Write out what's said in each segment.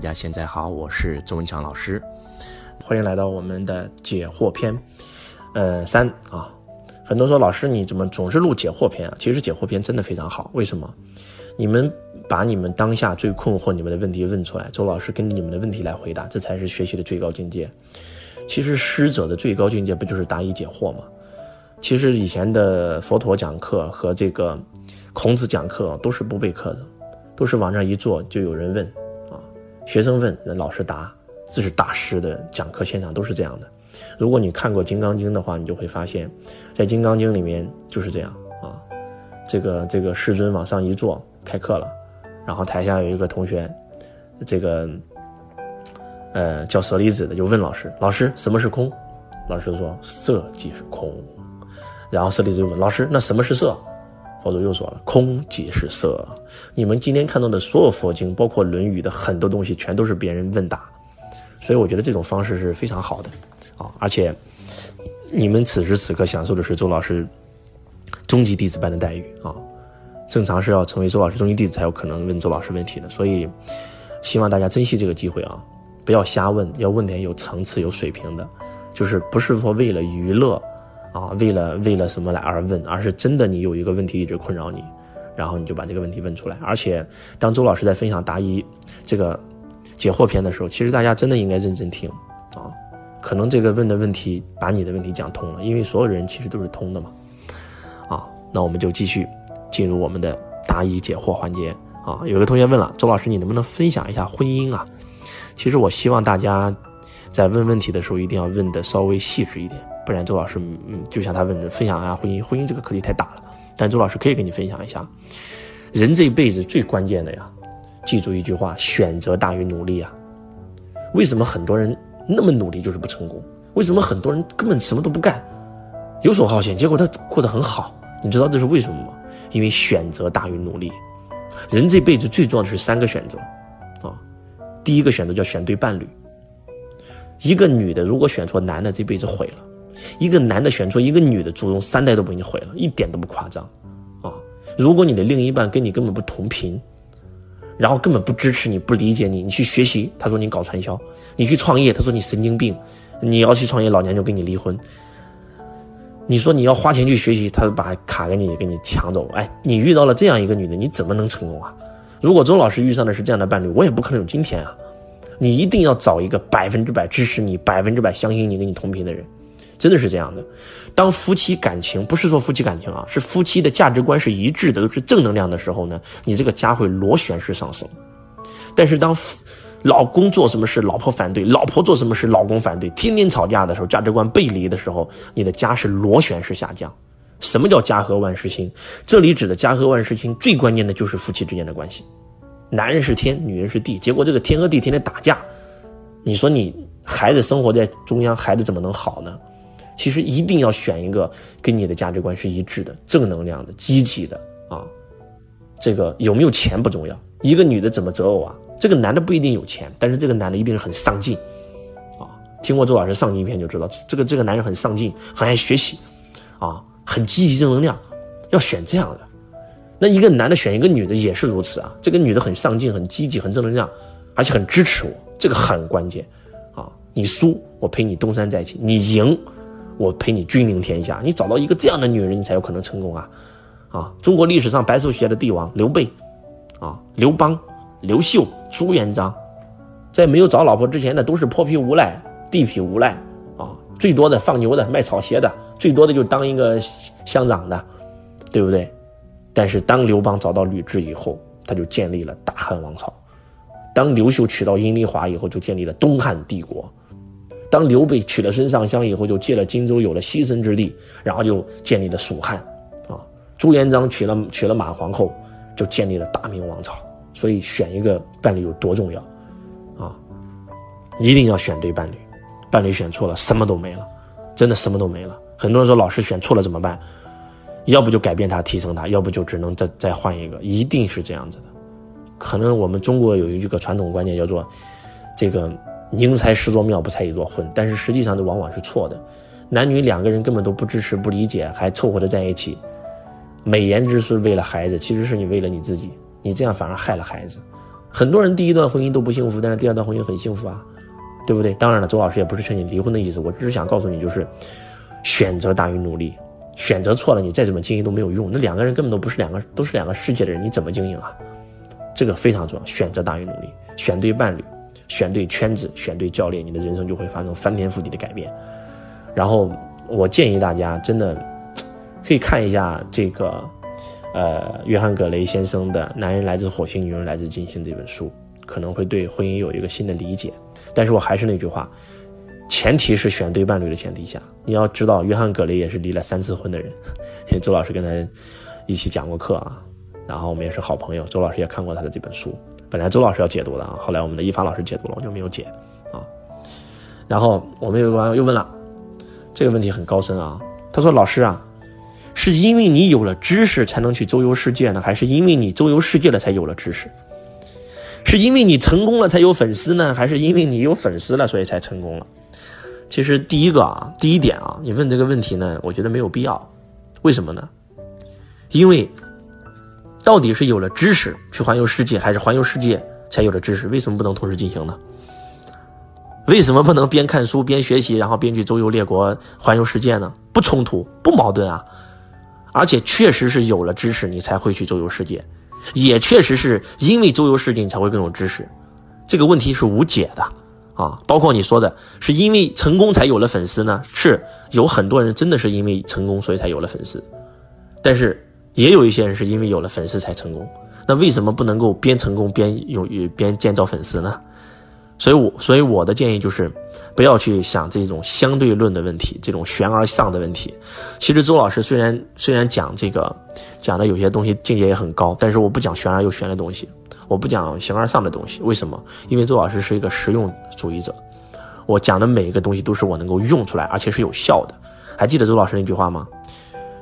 大家现在好，我是周文强老师，欢迎来到我们的解惑篇，呃三啊，很多说老师你怎么总是录解惑篇啊？其实解惑篇真的非常好，为什么？你们把你们当下最困惑你们的问题问出来，周老师根据你们的问题来回答，这才是学习的最高境界。其实师者的最高境界不就是答疑解惑吗？其实以前的佛陀讲课和这个孔子讲课都是不备课的，都是往那一坐就有人问，学生问，那老师答，这是大师的讲课现场都是这样的。如果你看过《金刚经》的话，你就会发现，在《金刚经》里面就是这样啊，这个这个世尊往上一坐，开课了，然后台下有一个同学，这个呃叫舍利子的就问老师，老师什么是空？老师说色即是空。然后舍利子就问老师：“那什么是色？”佛祖又说了：“空即是色。”你们今天看到的所有佛经，包括《论语》的很多东西，全都是别人问答，所以我觉得这种方式是非常好的啊！而且你们此时此刻享受的是周老师终极弟子般的待遇啊！正常是要成为周老师终极弟子才有可能问周老师问题的，所以希望大家珍惜这个机会啊！不要瞎问，要问点有层次、有水平的，就是不是说为了娱乐。啊，为了为了什么来而问，而是真的你有一个问题一直困扰你，然后你就把这个问题问出来。而且，当周老师在分享答疑这个解惑篇的时候，其实大家真的应该认真听啊。可能这个问的问题把你的问题讲通了，因为所有人其实都是通的嘛。啊，那我们就继续进入我们的答疑解惑环节啊。有个同学问了，周老师你能不能分享一下婚姻啊？其实我希望大家在问问题的时候一定要问的稍微细致一点。不然周老师，嗯，就像他问的，分享一下婚姻，婚姻这个课题太大了。但周老师可以跟你分享一下，人这一辈子最关键的呀，记住一句话：选择大于努力啊。为什么很多人那么努力就是不成功？为什么很多人根本什么都不干，游手好闲，结果他过得很好？你知道这是为什么吗？因为选择大于努力。人这辈子最重要的是三个选择啊，第一个选择叫选对伴侣。一个女的如果选错男的，这辈子毁了。一个男的选错一个女的，祖宗三代都被你毁了，一点都不夸张，啊！如果你的另一半跟你根本不同频，然后根本不支持你、不理解你，你去学习，他说你搞传销；你去创业，他说你神经病；你要去创业，老娘就跟你离婚。你说你要花钱去学习，他把卡给你给你抢走。哎，你遇到了这样一个女的，你怎么能成功啊？如果周老师遇上的是这样的伴侣，我也不可能有今天啊！你一定要找一个百分之百支持你、百分之百相信你、跟你同频的人。真的是这样的，当夫妻感情不是说夫妻感情啊，是夫妻的价值观是一致的，都是正能量的时候呢，你这个家会螺旋式上升。但是当老公做什么事，老婆反对；老婆做什么事，老公反对，天天吵架的时候，价值观背离的时候，你的家是螺旋式下降。什么叫家和万事兴？这里指的家和万事兴，最关键的就是夫妻之间的关系。男人是天，女人是地，结果这个天和地天天打架，你说你孩子生活在中央，孩子怎么能好呢？其实一定要选一个跟你的价值观是一致的、正能量的、积极的啊。这个有没有钱不重要，一个女的怎么择偶啊？这个男的不一定有钱，但是这个男的一定是很上进啊。听过周老师上进篇就知道，这个这个男人很上进，很爱学习啊，很积极正能量，要选这样的。那一个男的选一个女的也是如此啊，这个女的很上进、很积极、很正能量，而且很支持我，这个很关键啊。你输，我陪你东山再起；你赢。我陪你君临天下，你找到一个这样的女人，你才有可能成功啊！啊，中国历史上白手起家的帝王刘备，啊，刘邦、刘秀、朱元璋，在没有找老婆之前呢，都是泼皮无赖、地痞无赖啊，最多的放牛的、卖草鞋的，最多的就当一个乡长的，对不对？但是当刘邦找到吕雉以后，他就建立了大汉王朝；当刘秀娶到阴丽华以后，就建立了东汉帝国。当刘备娶了孙尚香以后，就借了荆州，有了栖身之地，然后就建立了蜀汉，啊，朱元璋娶了娶了马皇后，就建立了大明王朝。所以选一个伴侣有多重要，啊，一定要选对伴侣，伴侣选错了，什么都没了，真的什么都没了。很多人说老师选错了怎么办？要不就改变他，提升他，要不就只能再再换一个，一定是这样子的。可能我们中国有一个传统观念叫做，这个。宁拆十座庙，不拆一座婚。但是实际上，这往往是错的。男女两个人根本都不支持、不理解，还凑合着在一起，美言之是为了孩子，其实是你为了你自己。你这样反而害了孩子，很多人第一段婚姻都不幸福，但是第二段婚姻很幸福啊，对不对？当然了，周老师也不是劝你离婚的意思，我只是想告诉你，就是选择大于努力，选择错了，你再怎么经营都没有用。那两个人根本都不是两个，都是两个世界的人，你怎么经营啊？这个非常重要，选择大于努力，选对伴侣，选对圈子，选对教练，你的人生就会发生翻天覆地的改变。然后我建议大家真的可以看一下这个。呃，约翰·葛雷先生的《男人来自火星，女人来自金星》这本书，可能会对婚姻有一个新的理解。但是我还是那句话，前提是选对伴侣的前提下。你要知道，约翰·葛雷也是离了三次婚的人。周老师跟他一起讲过课啊，然后我们也是好朋友。周老师也看过他的这本书，本来周老师要解读的啊，后来我们的一凡老师解读了，我就没有解啊。然后我们有个网友又问了这个问题，很高深啊。他说：“老师啊。”是因为你有了知识才能去周游世界呢，还是因为你周游世界了才有了知识？是因为你成功了才有粉丝呢，还是因为你有粉丝了所以才成功了？其实第一个啊，第一点啊，你问这个问题呢，我觉得没有必要。为什么呢？因为到底是有了知识去环游世界，还是环游世界才有了知识？为什么不能同时进行呢？为什么不能边看书边学习，然后边去周游列国环游世界呢？不冲突，不矛盾啊。而且确实是有了知识，你才会去周游世界，也确实是因为周游世界，你才会更有知识。这个问题是无解的啊！包括你说的，是因为成功才有了粉丝呢？是有很多人真的是因为成功所以才有了粉丝，但是也有一些人是因为有了粉丝才成功。那为什么不能够边成功边有边建造粉丝呢？所以，我所以我的建议就是，不要去想这种相对论的问题，这种悬而上的问题。其实周老师虽然虽然讲这个讲的有些东西境界也很高，但是我不讲悬而又悬的东西，我不讲形而上的东西。为什么？因为周老师是一个实用主义者，我讲的每一个东西都是我能够用出来，而且是有效的。还记得周老师那句话吗？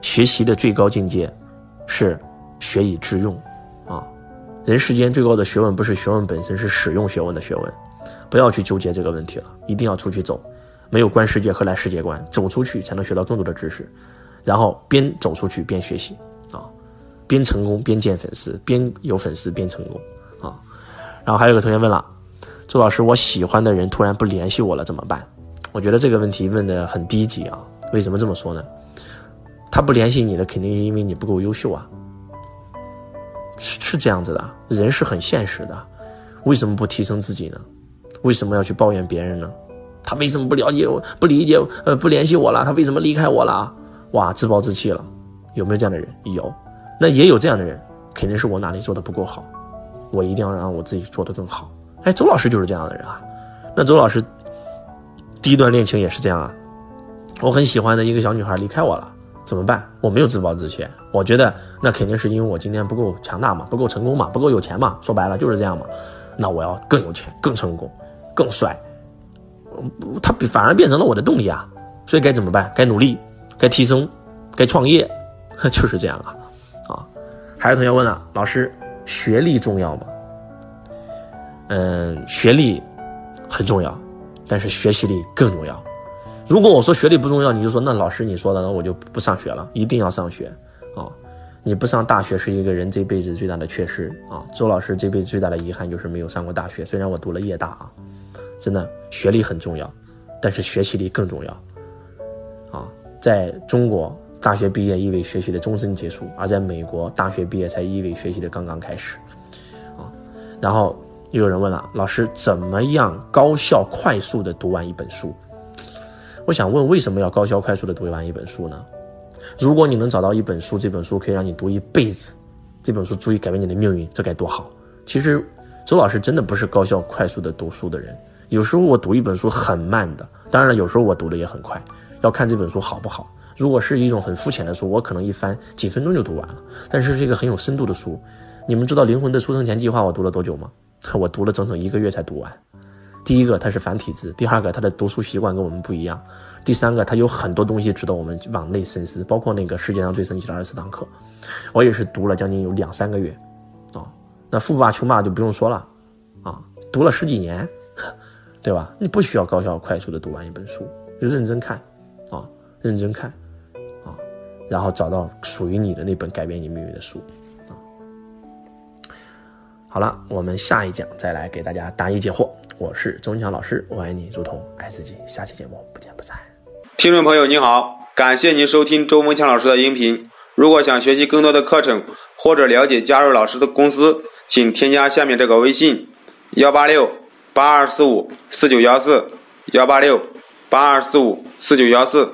学习的最高境界是学以致用啊！人世间最高的学问不是学问本身，是使用学问的学问。不要去纠结这个问题了，一定要出去走。没有观世界，何来世界观？走出去才能学到更多的知识，然后边走出去边学习啊，边成功边建粉丝，边有粉丝边成功啊。然后还有个同学问了，周老师，我喜欢的人突然不联系我了怎么办？我觉得这个问题问的很低级啊。为什么这么说呢？他不联系你的，肯定是因为你不够优秀啊，是是这样子的。人是很现实的，为什么不提升自己呢？为什么要去抱怨别人呢？他为什么不了解我、不理解、呃不联系我了？他为什么离开我了？哇，自暴自弃了，有没有这样的人？有，那也有这样的人，肯定是我哪里做的不够好，我一定要让我自己做的更好。哎，周老师就是这样的人啊。那周老师第一段恋情也是这样啊。我很喜欢的一个小女孩离开我了，怎么办？我没有自暴自弃，我觉得那肯定是因为我今天不够强大嘛，不够成功嘛，不够有钱嘛。说白了就是这样嘛。那我要更有钱、更成功、更帅，他反而变成了我的动力啊！所以该怎么办？该努力，该提升，该创业，就是这样啊！啊，还有同学问了，老师，学历重要吗？嗯，学历很重要，但是学习力更重要。如果我说学历不重要，你就说那老师你说的，那我就不上学了，一定要上学啊！你不上大学是一个人这辈子最大的缺失啊！周老师这辈子最大的遗憾就是没有上过大学，虽然我读了夜大啊，真的学历很重要，但是学习力更重要啊！在中国，大学毕业意味学习的终身结束，而在美国，大学毕业才意味学习的刚刚开始啊！然后又有人问了，老师怎么样高效快速的读完一本书？我想问，为什么要高效快速的读完一本书呢？如果你能找到一本书，这本书可以让你读一辈子，这本书足以改变你的命运，这该多好！其实，周老师真的不是高效快速的读书的人，有时候我读一本书很慢的，当然了，有时候我读的也很快，要看这本书好不好。如果是一种很肤浅的书，我可能一翻几分钟就读完了。但是是一个很有深度的书，你们知道《灵魂的出生前计划》我读了多久吗？我读了整整一个月才读完。第一个，它是繁体字；第二个，它的读书习惯跟我们不一样。第三个，它有很多东西值得我们往内深思，包括那个世界上最神奇的二十四堂课，我也是读了将近有两三个月，啊，那富爸穷爸就不用说了，啊，读了十几年，对吧？你不需要高效快速的读完一本书，就认真看，啊，认真看，啊，然后找到属于你的那本改变你命运的书，啊。好了，我们下一讲再来给大家答疑解惑。我是周文强老师，我爱你如同爱自己。下期节目不见不散。听众朋友您好，感谢您收听周文强老师的音频。如果想学习更多的课程或者了解加入老师的公司，请添加下面这个微信：幺八六八二四五四九幺四，幺八六八二四五四九幺四。